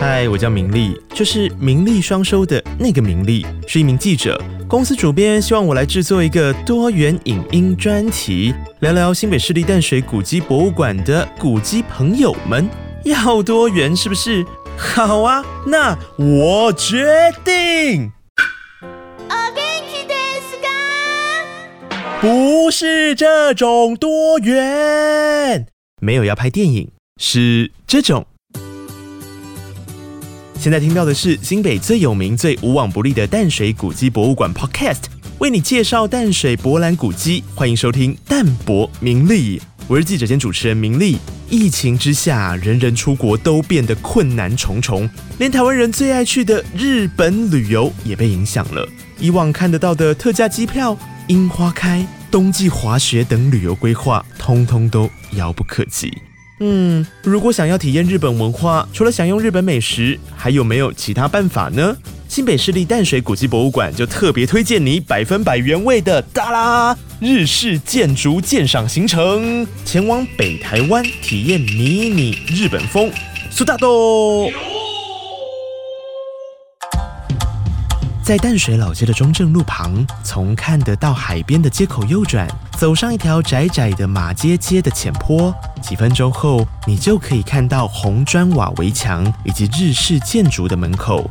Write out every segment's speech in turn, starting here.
嗨，我叫明丽，就是名利双收的那个明丽，是一名记者。公司主编希望我来制作一个多元影音专题，聊聊新北市立淡水古迹博物馆的古迹朋友们。要多元是不是？好啊，那我决定。不是这种多元，没有要拍电影，是这种。现在听到的是新北最有名、最无往不利的淡水古迹博物馆 Podcast，为你介绍淡水博览古迹。欢迎收听淡博名利，我是记者兼主持人明利。疫情之下，人人出国都变得困难重重，连台湾人最爱去的日本旅游也被影响了。以往看得到的特价机票、樱花开、冬季滑雪等旅游规划，通通都遥不可及。嗯，如果想要体验日本文化，除了享用日本美食，还有没有其他办法呢？新北市立淡水古迹博物馆就特别推荐你百分百原味的哒啦日式建筑鉴赏行程，前往北台湾体验迷你日本风。苏大豆。在淡水老街的中正路旁，从看得到海边的街口右转，走上一条窄窄的马街街的浅坡，几分钟后，你就可以看到红砖瓦围墙以及日式建筑的门口。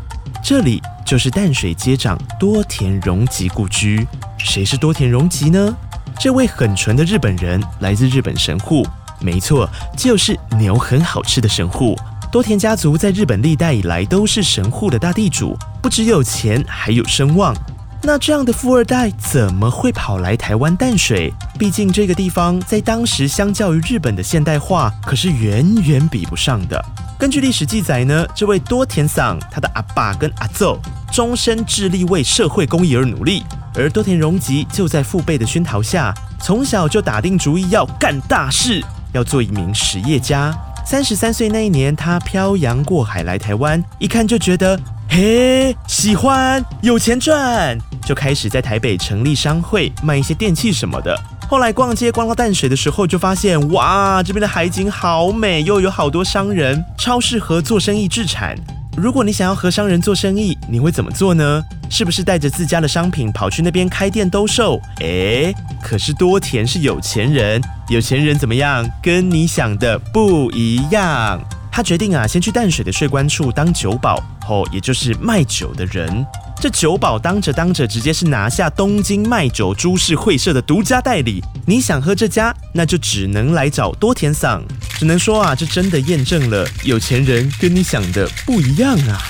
这里就是淡水街长多田荣吉故居。谁是多田荣吉呢？这位很纯的日本人，来自日本神户，没错，就是牛很好吃的神户。多田家族在日本历代以来都是神户的大地主，不只有钱，还有声望。那这样的富二代怎么会跑来台湾淡水？毕竟这个地方在当时相较于日本的现代化，可是远远比不上的。根据历史记载呢，这位多田桑他的阿爸跟阿奏终身致力为社会公益而努力，而多田荣吉就在父辈的熏陶下，从小就打定主意要干大事，要做一名实业家。三十三岁那一年，他漂洋过海来台湾，一看就觉得，嘿，喜欢，有钱赚，就开始在台北成立商会，卖一些电器什么的。后来逛街逛到淡水的时候，就发现，哇，这边的海景好美，又有好多商人，超适合做生意置产。如果你想要和商人做生意，你会怎么做呢？是不是带着自家的商品跑去那边开店兜售？诶，可是多田是有钱人，有钱人怎么样？跟你想的不一样。他决定啊，先去淡水的税关处当酒保，哦，也就是卖酒的人。这酒保当着当着，直接是拿下东京卖酒株式会社的独家代理。你想喝这家，那就只能来找多田桑。只能说啊，这真的验证了有钱人跟你想的不一样啊。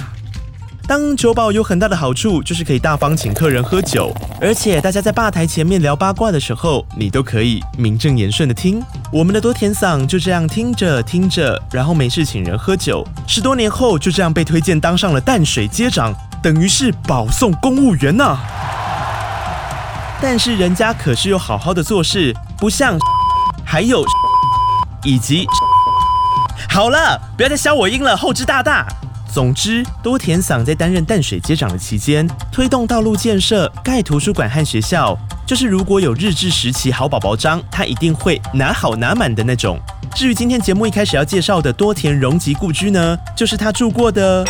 当酒保有很大的好处，就是可以大方请客人喝酒，而且大家在吧台前面聊八卦的时候，你都可以名正言顺的听。我们的多田桑就这样听着听着，然后没事请人喝酒，十多年后就这样被推荐当上了淡水街长。等于是保送公务员呐，但是人家可是有好好的做事，不像还有以及好了，不要再消我音了，后知大大。总之，多田桑在担任淡水街长的期间，推动道路建设、盖图书馆和学校，就是如果有日治时期好宝宝章，他一定会拿好拿满的那种。至于今天节目一开始要介绍的多田荣吉故居呢，就是他住过的。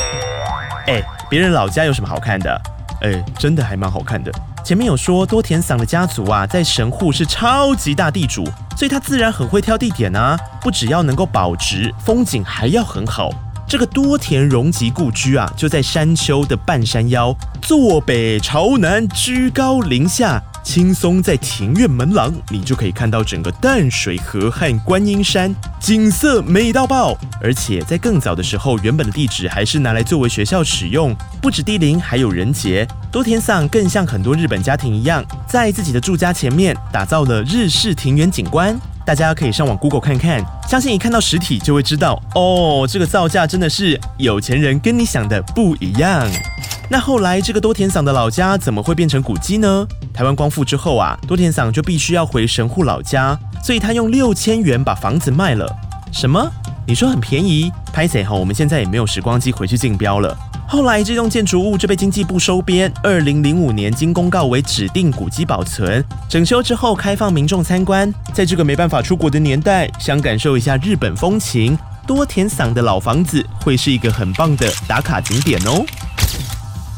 哎。别人老家有什么好看的？哎，真的还蛮好看的。前面有说多田桑的家族啊，在神户是超级大地主，所以他自然很会挑地点啊。不只要能够保值，风景还要很好。这个多田荣吉故居啊，就在山丘的半山腰，坐北朝南，居高临下。轻松在庭院门廊，你就可以看到整个淡水河和观音山，景色美到爆。而且在更早的时候，原本的地址还是拿来作为学校使用。不止低林，还有人杰。多田桑更像很多日本家庭一样，在自己的住家前面打造了日式庭园景观。大家可以上网 Google 看看，相信一看到实体就会知道哦，这个造价真的是有钱人跟你想的不一样。那后来这个多田桑的老家怎么会变成古迹呢？台湾光复之后啊，多田桑就必须要回神户老家，所以他用六千元把房子卖了。什么？你说很便宜？拍谁哈？我们现在也没有时光机回去竞标了。后来这栋建筑物就被经济部收编，二零零五年经公告为指定古迹保存，整修之后开放民众参观。在这个没办法出国的年代，想感受一下日本风情，多田桑的老房子会是一个很棒的打卡景点哦。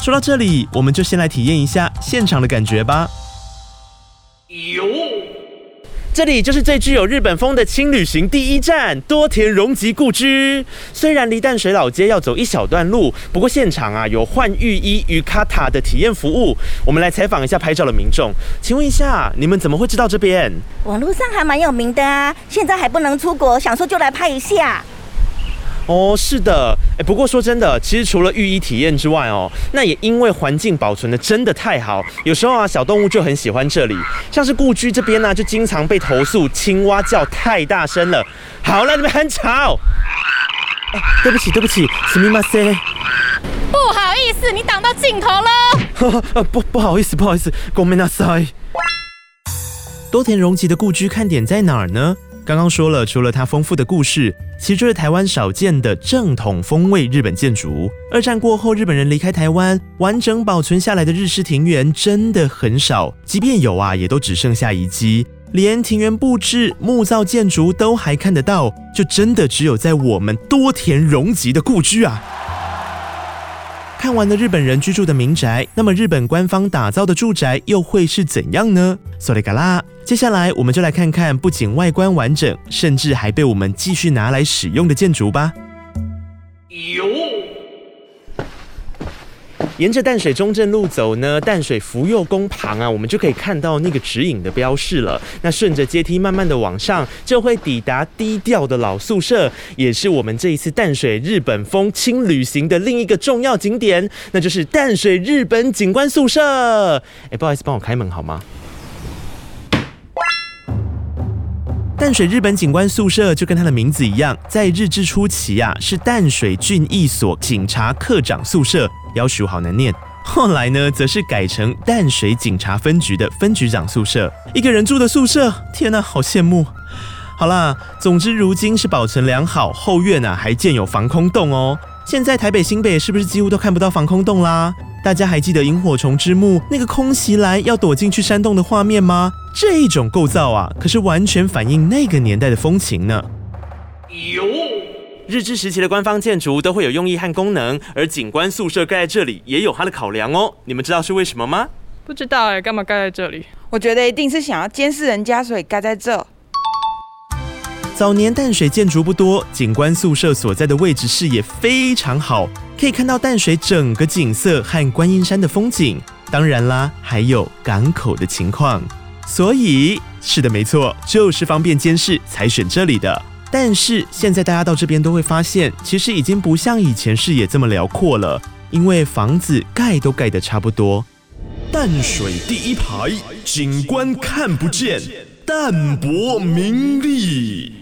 说到这里，我们就先来体验一下现场的感觉吧。有。这里就是最具有日本风的轻旅行第一站多田荣吉故居。虽然离淡水老街要走一小段路，不过现场啊有换浴衣与卡塔的体验服务。我们来采访一下拍照的民众，请问一下，你们怎么会知道这边？网络上还蛮有名的啊，现在还不能出国，想说就来拍一下。哦，是的，哎，不过说真的，其实除了浴衣体验之外哦，那也因为环境保存的真的太好，有时候啊，小动物就很喜欢这里，像是故居这边呢，就经常被投诉青蛙叫太大声了。好了，你们很吵。对不起，对不起，すみません。不好意思，你挡到镜头了。不，不好意思，不好意思，ごめんなさい。多田荣吉的故居看点在哪儿呢？刚刚说了，除了它丰富的故事， 其实就是台湾少见的正统风味日本建筑。二战过后，日本人离开台湾，完整保存下来的日式庭园真的很少，即便有啊，也都只剩下遗迹，连庭园布置、木造建筑都还看得到，就真的只有在我们多田荣吉的故居啊。看完了日本人居住的民宅，那么日本官方打造的住宅又会是怎样呢？索利嘎啦，接下来我们就来看看不仅外观完整，甚至还被我们继续拿来使用的建筑吧。有。沿着淡水中正路走呢，淡水福佑宫旁啊，我们就可以看到那个指引的标示了。那顺着阶梯慢慢的往上，就会抵达低调的老宿舍，也是我们这一次淡水日本风轻旅行的另一个重要景点，那就是淡水日本景观宿舍。哎，不好意思，帮我开门好吗？淡水日本警官宿舍就跟它的名字一样，在日治初期啊，是淡水郡役所警察课长宿舍，要求好难念。后来呢，则是改成淡水警察分局的分局长宿舍，一个人住的宿舍。天哪，好羡慕！好啦，总之如今是保存良好，后院啊还建有防空洞哦。现在台北新北是不是几乎都看不到防空洞啦？大家还记得萤火虫之墓那个空袭来要躲进去山洞的画面吗？这一种构造啊，可是完全反映那个年代的风情呢。有日治时期的官方建筑都会有用意和功能，而警官宿舍盖在这里也有它的考量哦。你们知道是为什么吗？不知道哎，干嘛盖在这里？我觉得一定是想要监视人家，所以盖在这。早年淡水建筑不多，警官宿舍所在的位置视野非常好，可以看到淡水整个景色和观音山的风景。当然啦，还有港口的情况。所以是的，没错，就是方便监视才选这里的。但是现在大家到这边都会发现，其实已经不像以前视野这么辽阔了，因为房子盖都盖得差不多。淡水第一排，景观看不见。淡泊名利。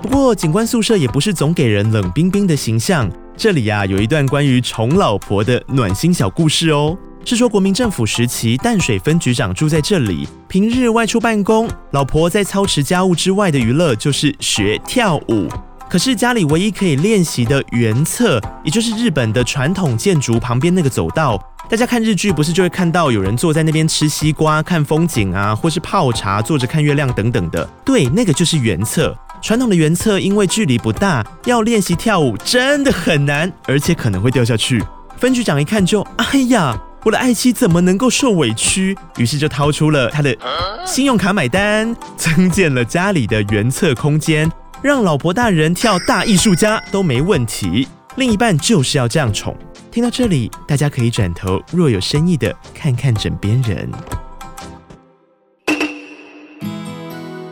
不过，景观宿舍也不是总给人冷冰冰的形象。这里呀，有一段关于宠老婆的暖心小故事哦。是说，国民政府时期，淡水分局长住在这里，平日外出办公，老婆在操持家务之外的娱乐就是学跳舞。可是家里唯一可以练习的原侧，也就是日本的传统建筑旁边那个走道。大家看日剧不是就会看到有人坐在那边吃西瓜、看风景啊，或是泡茶、坐着看月亮等等的。对，那个就是原侧。传统的原侧因为距离不大，要练习跳舞真的很难，而且可能会掉下去。分局长一看就，哎呀，我的爱妻怎么能够受委屈？于是就掏出了他的信用卡买单，增建了家里的原侧空间，让老婆大人跳大艺术家都没问题。另一半就是要这样宠。听到这里，大家可以转头若有深意的看看枕边人。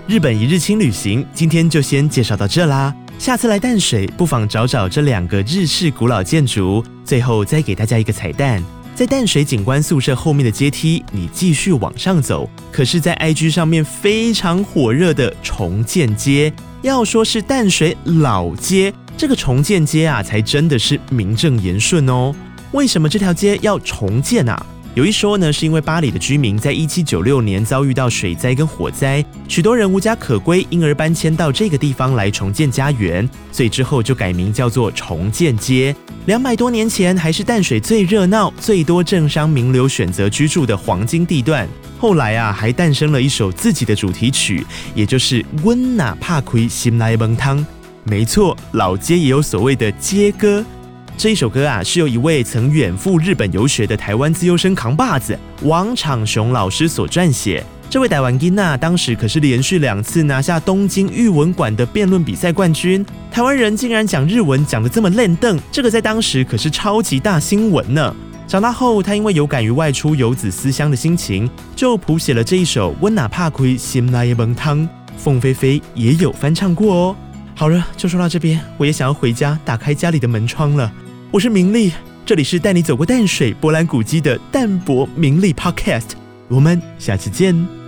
日本一日轻旅行，今天就先介绍到这啦。下次来淡水，不妨找找这两个日式古老建筑。最后再给大家一个彩蛋，在淡水警官宿舍后面的阶梯，你继续往上走，可是，在 IG 上面非常火热的重建街，要说是淡水老街。这个重建街啊，才真的是名正言顺哦。为什么这条街要重建啊？有一说呢，是因为巴黎的居民在一七九六年遭遇到水灾跟火灾，许多人无家可归，因而搬迁到这个地方来重建家园，所以之后就改名叫做重建街。两百多年前还是淡水最热闹、最多政商名流选择居住的黄金地段，后来啊还诞生了一首自己的主题曲，也就是《温哪怕亏心来蒙汤》。没错，老街也有所谓的街歌。这一首歌啊，是由一位曾远赴日本游学的台湾自由生扛把子王长雄老师所撰写。这位台湾金娜当时可是连续两次拿下东京语文馆的辩论比赛冠军。台湾人竟然讲日文讲得这么烂邓，这个在当时可是超级大新闻呢。长大后，他因为有感于外出游子思乡的心情，就谱写了这一首《温哪怕亏心来蒙汤》。凤飞飞也有翻唱过哦。好了，就说到这边，我也想要回家打开家里的门窗了。我是明丽，这里是带你走过淡水波澜古迹的淡泊名利 Podcast，我们下次见。